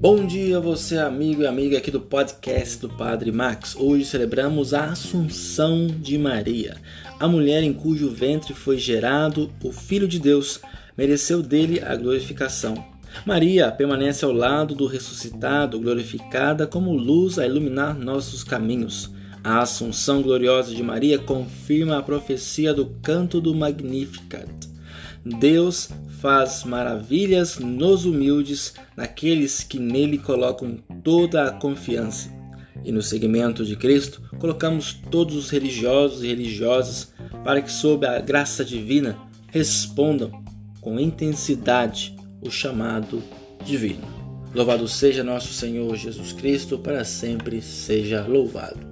Bom dia, você amigo e amiga aqui do podcast do Padre Max. Hoje celebramos a Assunção de Maria, a mulher em cujo ventre foi gerado o Filho de Deus, mereceu dele a glorificação. Maria permanece ao lado do ressuscitado, glorificada como luz a iluminar nossos caminhos. A Assunção gloriosa de Maria confirma a profecia do canto do Magnificat. Deus faz maravilhas nos humildes, naqueles que nele colocam toda a confiança. E no segmento de Cristo, colocamos todos os religiosos e religiosas para que, sob a graça divina, respondam com intensidade o chamado divino. Louvado seja nosso Senhor Jesus Cristo, para sempre seja louvado.